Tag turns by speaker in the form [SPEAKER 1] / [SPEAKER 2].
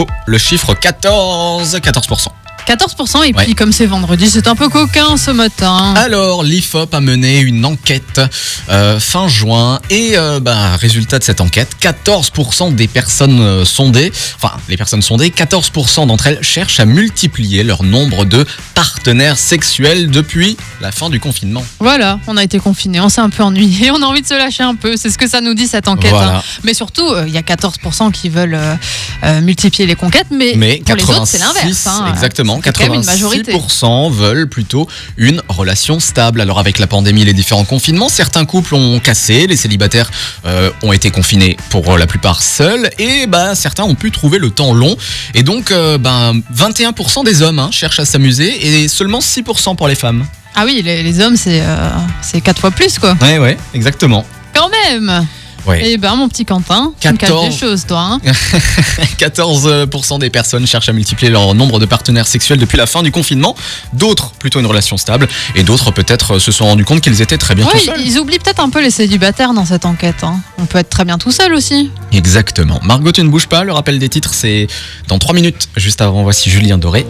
[SPEAKER 1] Oh, le chiffre 14, 14%.
[SPEAKER 2] 14% et puis
[SPEAKER 1] Ouais.
[SPEAKER 2] comme c'est vendredi, c'est un peu coquin ce matin.
[SPEAKER 1] Alors, l'IFOP a mené une enquête euh, fin juin et euh, bah, résultat de cette enquête, 14% des personnes euh, sondées, enfin les personnes sondées, 14% d'entre elles cherchent à multiplier leur nombre de partenaires sexuels depuis la fin du confinement.
[SPEAKER 2] Voilà, on a été confinés, on s'est un peu ennuyé, on a envie de se lâcher un peu. C'est ce que ça nous dit cette enquête.
[SPEAKER 1] Voilà.
[SPEAKER 2] hein. Mais surtout, euh, il y a 14% qui veulent multiplier les conquêtes, mais,
[SPEAKER 1] Mais
[SPEAKER 2] pour les autres,
[SPEAKER 1] 86,
[SPEAKER 2] c'est l'inverse. hein.
[SPEAKER 1] exactement,
[SPEAKER 2] C'est quand même une majorité.
[SPEAKER 1] 86% veulent plutôt une relation stable. Alors avec la pandémie, les différents confinements, certains couples ont cassé, les célibataires euh, ont été confinés pour la plupart seuls, et bah certains ont pu trouver le temps long. Et donc, euh, ben 21% des hommes hein, cherchent à s'amuser et seulement 6% pour les femmes.
[SPEAKER 2] Ah oui, les, les hommes, c'est euh, c'est 4 fois plus, quoi.
[SPEAKER 1] Ouais, ouais, exactement.
[SPEAKER 2] Quand même
[SPEAKER 1] Ouais.
[SPEAKER 2] Eh ben, mon petit Quentin, tu me caches
[SPEAKER 1] 14.
[SPEAKER 2] des choses, toi. hein.
[SPEAKER 1] 14% des personnes cherchent à multiplier leur nombre de partenaires sexuels depuis la fin du confinement. D'autres plutôt une relation stable, et d'autres peut-être se sont rendus compte qu'ils étaient très bien
[SPEAKER 2] Ouais,
[SPEAKER 1] tout seuls.
[SPEAKER 2] ils oublient peut-être un peu les célibataires dans cette enquête. hein. On peut être très bien tout seul aussi.
[SPEAKER 1] Exactement. Margot, tu ne bouges pas. Le rappel des titres, c'est dans 3 minutes. Juste avant, voici Julien Doré.